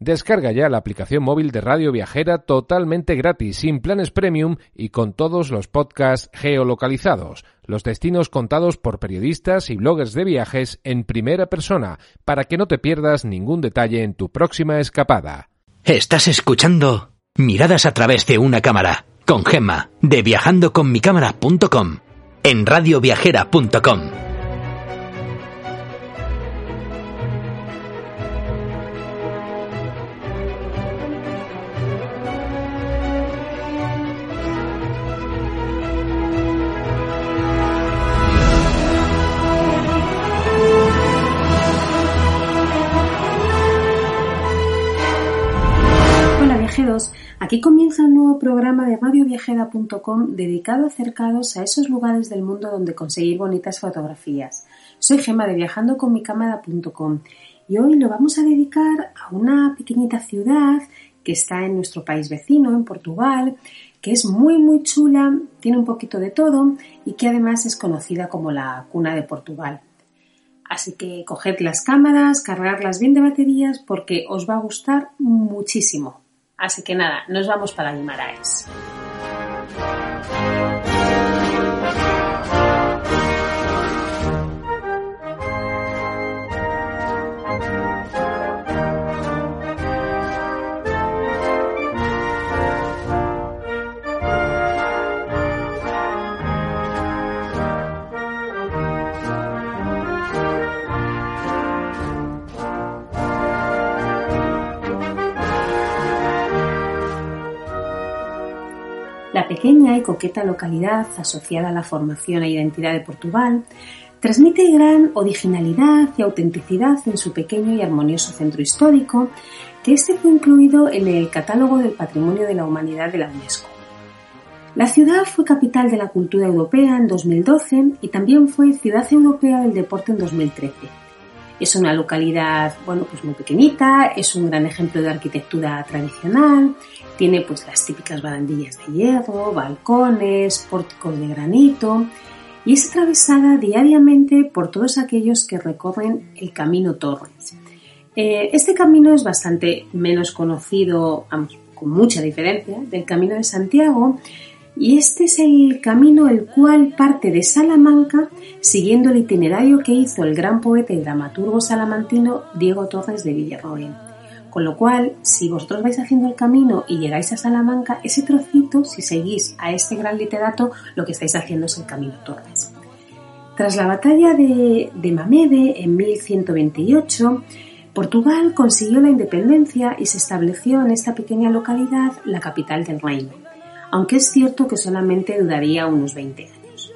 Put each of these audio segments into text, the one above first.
Descarga ya la aplicación móvil de Radio Viajera totalmente gratis, sin planes premium y con todos los podcasts geolocalizados, los destinos contados por periodistas y bloggers de viajes en primera persona, para que no te pierdas ningún detalle en tu próxima escapada. Estás escuchando Miradas a través de una cámara con Gemma de viajandoconmicámara.com en radioviajera.com. un nuevo programa de radioviajera.com dedicado a acercados a esos lugares del mundo donde conseguir bonitas fotografías. Soy Gema de viajandoconmicámara.com y hoy lo vamos a dedicar a una pequeñita ciudad que está en nuestro país vecino, en Portugal, que es muy muy chula, tiene un poquito de todo y que además es conocida como la cuna de Portugal. Así que coged las cámaras, cargarlas bien de baterías porque os va a gustar muchísimo. Así que nada, nos vamos para Guimaraes. Pequeña y coqueta localidad, asociada a la formación e identidad de Portugal, transmite gran originalidad y autenticidad en su pequeño y armonioso centro histórico, que este fue incluido en el Catálogo del Patrimonio de la Humanidad de la UNESCO. La ciudad fue capital de la cultura europea en 2012 y también fue ciudad europea del deporte en 2013. Es una localidad, bueno, pues muy pequeñita, es un gran ejemplo de arquitectura tradicional, tiene pues las típicas barandillas de hierro, balcones, pórticos de granito y es atravesada diariamente por todos aquellos que recorren el Camino Torres. Eh, este camino es bastante menos conocido, con mucha diferencia, del Camino de Santiago, y este es el camino el cual parte de Salamanca siguiendo el itinerario que hizo el gran poeta y dramaturgo salamantino Diego Torres de Villarroel. Con lo cual, si vosotros vais haciendo el camino y llegáis a Salamanca, ese trocito, si seguís a este gran literato, lo que estáis haciendo es el camino Torres. Tras la batalla de, de Mamede en 1128, Portugal consiguió la independencia y se estableció en esta pequeña localidad la capital del reino aunque es cierto que solamente duraría unos 20 años.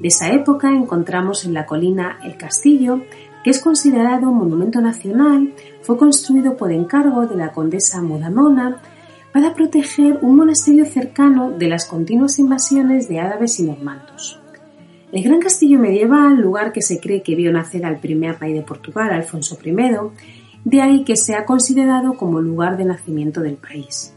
De esa época encontramos en la colina el castillo, que es considerado un monumento nacional, fue construido por encargo de la condesa Mudamona para proteger un monasterio cercano de las continuas invasiones de árabes y normandos. El gran castillo medieval, lugar que se cree que vio nacer al primer rey de Portugal, Alfonso I, de ahí que se ha considerado como lugar de nacimiento del país.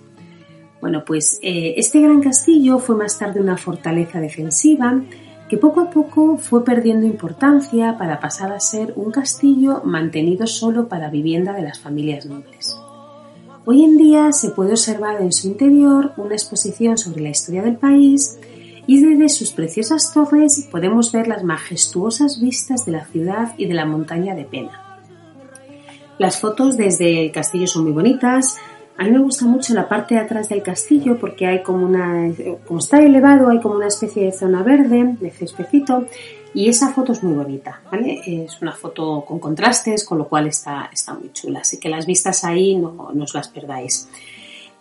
Bueno, pues eh, este gran castillo fue más tarde una fortaleza defensiva que poco a poco fue perdiendo importancia para pasar a ser un castillo mantenido solo para vivienda de las familias nobles. Hoy en día se puede observar en su interior una exposición sobre la historia del país y desde sus preciosas torres podemos ver las majestuosas vistas de la ciudad y de la montaña de Pena. Las fotos desde el castillo son muy bonitas, a mí me gusta mucho la parte de atrás del castillo porque hay como una, como está elevado, hay como una especie de zona verde, de céspedito, y esa foto es muy bonita, ¿vale? Es una foto con contrastes, con lo cual está, está muy chula, así que las vistas ahí no, no os las perdáis.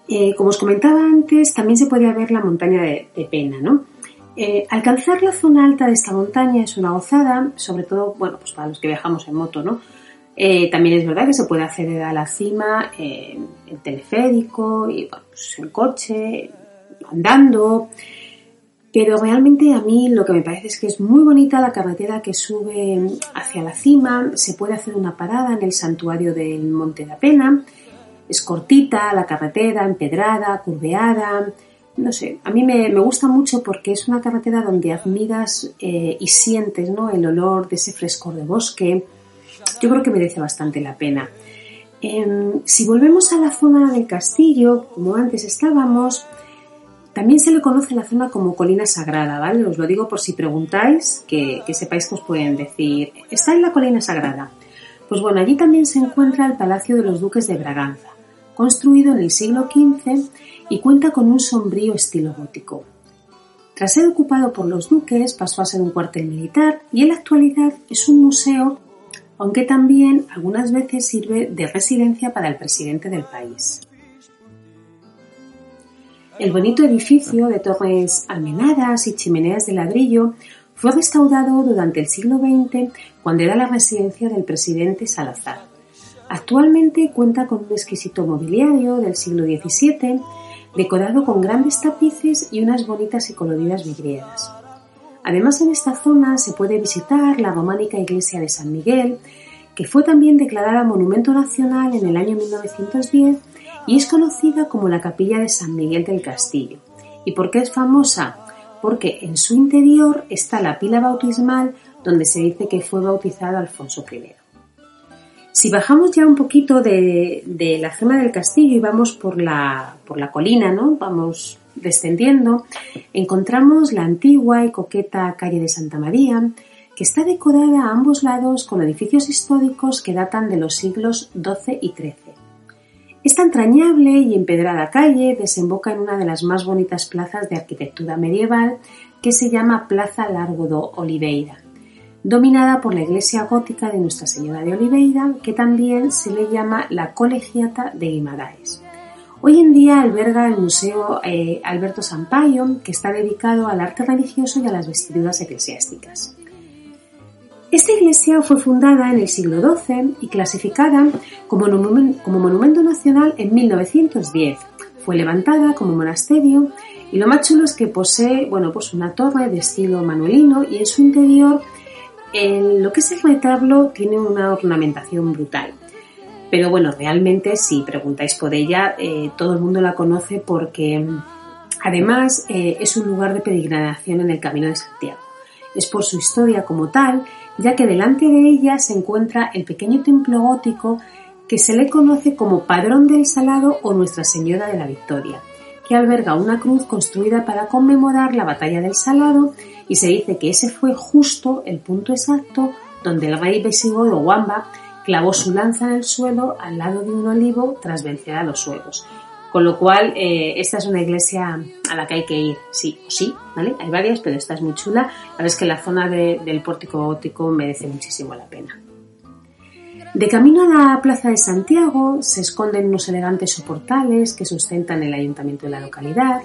Eh, como os comentaba antes, también se podía ver la montaña de, Pena, ¿no? Eh, alcanzar la zona alta de esta montaña es una gozada, sobre todo, bueno, pues para los que viajamos en moto, ¿no? Eh, también es verdad que se puede acceder a la cima en, teleférico, y, pues en coche, andando. Pero realmente a mí lo que me parece es que es muy bonita la carretera que sube hacia la cima. Se puede hacer una parada en el santuario del Monte de Pena. Es cortita la carretera, empedrada, curveada. No sé, a mí me, gusta mucho porque es una carretera donde admiras eh, y sientes ¿no? el olor de ese frescor de bosque, yo creo que merece bastante la pena. Em, si volvemos a la zona del castillo, como antes estábamos, también se le conoce la zona como colina sagrada, ¿vale? Os lo digo por si preguntáis, que, que sepáis que os pueden decir, está en la colina sagrada. Pues bueno, allí también se encuentra el Palacio de los Duques de Braganza, construido en el siglo XV y cuenta con un sombrío estilo gótico. Tras ser ocupado por los duques, pasó a ser un cuartel militar y en la actualidad es un museo aunque también algunas veces sirve de residencia para el presidente del país. El bonito edificio de torres almenadas y chimeneas de ladrillo fue restaurado durante el siglo XX cuando era la residencia del presidente Salazar. Actualmente cuenta con un exquisito mobiliario del siglo XVII, decorado con grandes tapices y unas bonitas y coloridas vidrieras. Además, en esta zona se puede visitar la románica iglesia de San Miguel, que fue también declarada Monumento Nacional en el año 1910 y es conocida como la capilla de San Miguel del Castillo. ¿Y por qué es famosa? Porque en su interior está la pila bautismal donde se dice que fue bautizado Alfonso I. Si bajamos ya un poquito de, la zona del castillo y vamos por la, por la colina, ¿no? Vamos descendiendo, encontramos la antigua y coqueta calle de Santa María, que está decorada a ambos lados con edificios históricos que datan de los siglos XII y XIII. Esta entrañable y empedrada calle desemboca en una de las más bonitas plazas de arquitectura medieval que se llama Plaza Largo do Oliveira, dominada por la iglesia gótica de Nuestra Señora de Oliveira, que también se le llama la Colegiata de Guimaraes. Hoy en día alberga el Museo eh, Alberto Sampaio, que está dedicado al arte religioso y a las vestiduras eclesiásticas. Esta iglesia fue fundada en el siglo XII y clasificada como, monumento nacional en 1910. Fue levantada como monasterio y lo más chulo es que posee bueno, pues una torre de estilo manuelino y en su interior en lo que es el retablo tiene una ornamentación brutal. Pero bueno, realmente si preguntáis por ella, eh, todo el mundo la conoce porque además eh, es un lugar de peregrinación en el Camino de Santiago. Es por su historia como tal, ya que delante de ella se encuentra el pequeño templo gótico que se le conoce como Padrón del Salado o Nuestra Señora de la Victoria, que alberga una cruz construida para conmemorar la batalla del Salado y se dice que ese fue justo el punto exacto donde el rey visigodo Wamba clavó su lanza en el suelo al lado de un olivo tras vencer a los suevos. Con lo cual, eh, esta es una iglesia a la que hay que ir, sí o sí, ¿vale? Hay varias, pero esta es muy chula. La verdad es que la zona del pórtico gótico merece muchísimo la pena. De camino a la Plaza de Santiago se esconden unos elegantes soportales que sustentan el ayuntamiento de la localidad.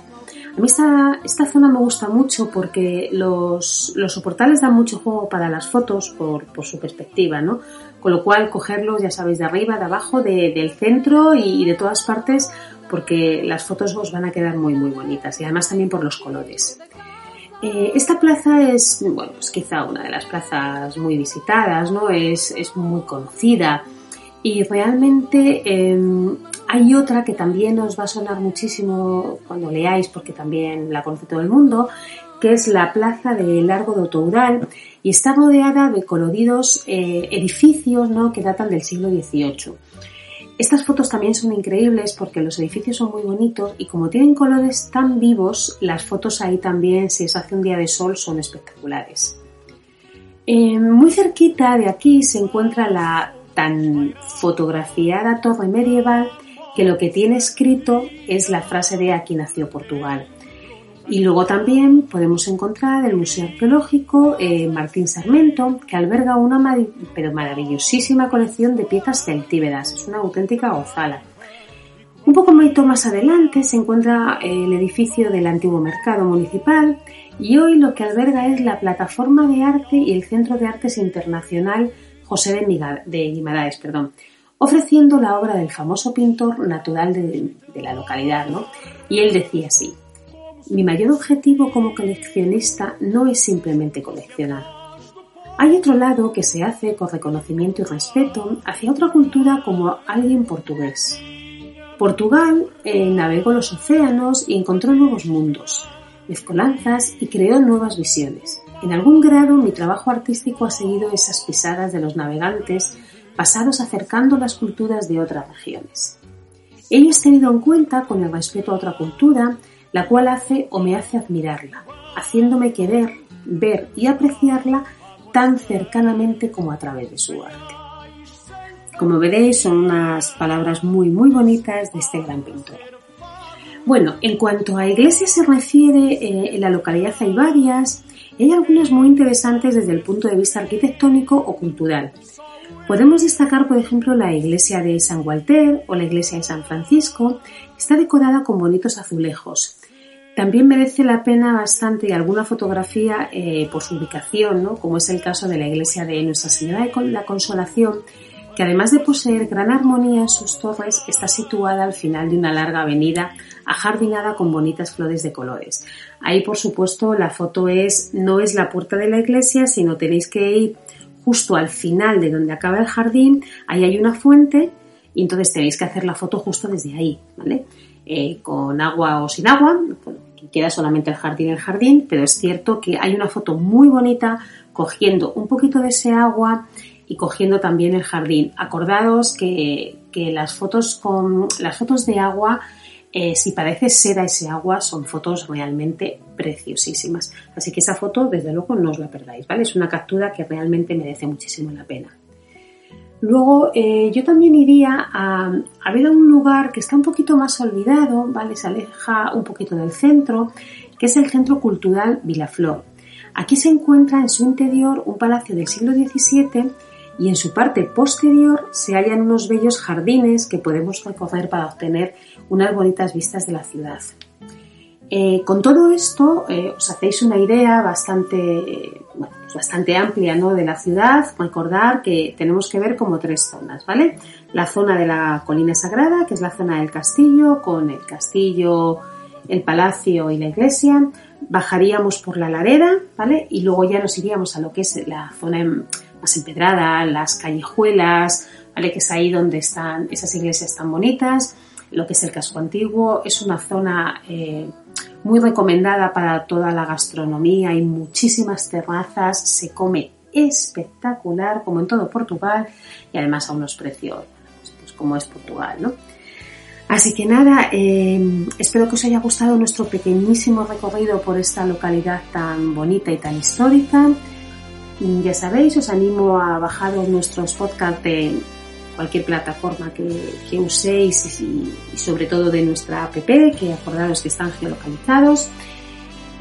A mí esta, esta zona me gusta mucho porque los, los, soportales dan mucho juego para las fotos por, por, su perspectiva, ¿no? Con lo cual cogerlos, ya sabéis, de arriba, de abajo, de, del centro y, de todas partes porque las fotos os van a quedar muy muy bonitas y además también por los colores. Eh, esta plaza es, bueno, pues quizá una de las plazas muy visitadas, ¿no? Es, es muy conocida y realmente em, hay otra que también os va a sonar muchísimo cuando leáis porque también la conoce todo el mundo, que es la plaza de Largo de Otoural y está rodeada de coloridos eh, edificios ¿no? que datan del siglo XVIII. Estas fotos también son increíbles porque los edificios son muy bonitos y como tienen colores tan vivos, las fotos ahí también, si se hace un día de sol, son espectaculares. Eh, muy cerquita de aquí se encuentra la tan fotografiada torre medieval que lo que tiene escrito es la frase de aquí nació Portugal. Y luego también podemos encontrar el Museo Arqueológico eh, Martín Sarmento, que alberga una pero maravillosísima colección de piezas celtíberas. Es una auténtica gozala. Un poco más adelante se encuentra el edificio del antiguo mercado municipal y hoy lo que alberga es la plataforma de arte y el Centro de Artes Internacional José de, Guimaraes, perdón, ofreciendo la obra del famoso pintor natural de, la localidad, ¿no? Y él decía así, mi mayor objetivo como coleccionista no es simplemente coleccionar. Hay otro lado que se hace con reconocimiento y respeto hacia otra cultura como alguien portugués. Portugal eh, navegó los océanos y encontró nuevos mundos, mezcolanzas y creó nuevas visiones. En algún grado mi trabajo artístico ha seguido esas pisadas de los navegantes pasados acercando las culturas de otras regiones. Ello es tenido en cuenta con el respeto a otra cultura, la cual hace o me hace admirarla, haciéndome querer, ver y apreciarla tan cercanamente como a través de su arte. Como veréis, son unas palabras muy, muy bonitas de este gran pintor. Bueno, en cuanto a iglesias se refiere, eh, en la localidad hay varias, hay algunas muy interesantes desde el punto de vista arquitectónico o cultural. Podemos destacar, por ejemplo, la iglesia de San Walter o la iglesia de San Francisco. Está decorada con bonitos azulejos. También merece la pena bastante alguna fotografía eh, por su ubicación, ¿no? como es el caso de la iglesia de Nuestra Señora de la Consolación, que además de poseer gran armonía en sus torres, está situada al final de una larga avenida ajardinada con bonitas flores de colores. Ahí, por supuesto, la foto es, no es la puerta de la iglesia, sino tenéis que ir justo al final de donde acaba el jardín, ahí hay una fuente y entonces tenéis que hacer la foto justo desde ahí, ¿vale? Eh, con agua o sin agua, queda solamente el jardín el jardín, pero es cierto que hay una foto muy bonita cogiendo un poquito de ese agua y cogiendo también el jardín. Acordaros que, las fotos con las fotos de agua eh, si parece seda ese agua, son fotos realmente preciosísimas. Así que esa foto, desde luego, no os la perdáis, ¿vale? Es una captura que realmente merece muchísimo la pena. Luego, eh, yo también iría a, a ver a un lugar que está un poquito más olvidado, ¿vale? Se aleja un poquito del centro, que es el Centro Cultural Vilaflor. Aquí se encuentra en su interior un palacio del siglo XVII y en su parte posterior se hallan unos bellos jardines que podemos recorrer para obtener unas bonitas vistas de la ciudad. Eh, con todo esto eh, os hacéis una idea bastante, pues bastante amplia ¿no? de la ciudad. Recordar que tenemos que ver como tres zonas, ¿vale? La zona de la colina sagrada, que es la zona del castillo, con el castillo, el palacio y la iglesia. Bajaríamos por la ladera, ¿vale? Y luego ya nos iríamos a lo que es la zona más empedrada, las callejuelas, ¿vale? que es ahí donde están esas iglesias tan bonitas, lo que es el casco antiguo, es una zona eh, muy recomendada para toda la gastronomía, hay muchísimas terrazas, se come espectacular, como en todo Portugal, y además a unos precios, pues, como es Portugal, ¿no? Así que nada, eh, espero que os haya gustado nuestro pequeñísimo recorrido por esta localidad tan bonita y tan histórica. Ya sabéis, os animo a bajaros nuestros podcasts de cualquier plataforma que, uséis y, sobre todo de nuestra app, que acordaros que están geolocalizados.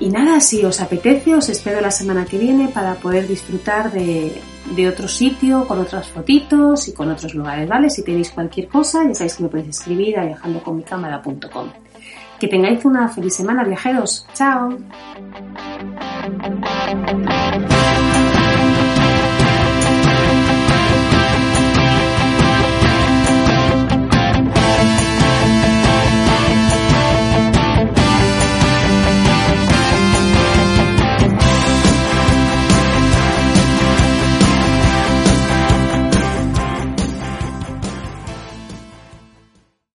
Y nada, si os apetece, os espero la semana que viene para poder disfrutar de, de otro sitio, con otras fotitos y con otros lugares, ¿vale? Si tenéis cualquier cosa, ya sabéis que me podéis escribir a viajandoconmicámara.com. Que tengáis una feliz semana, viajeros. ¡Chao!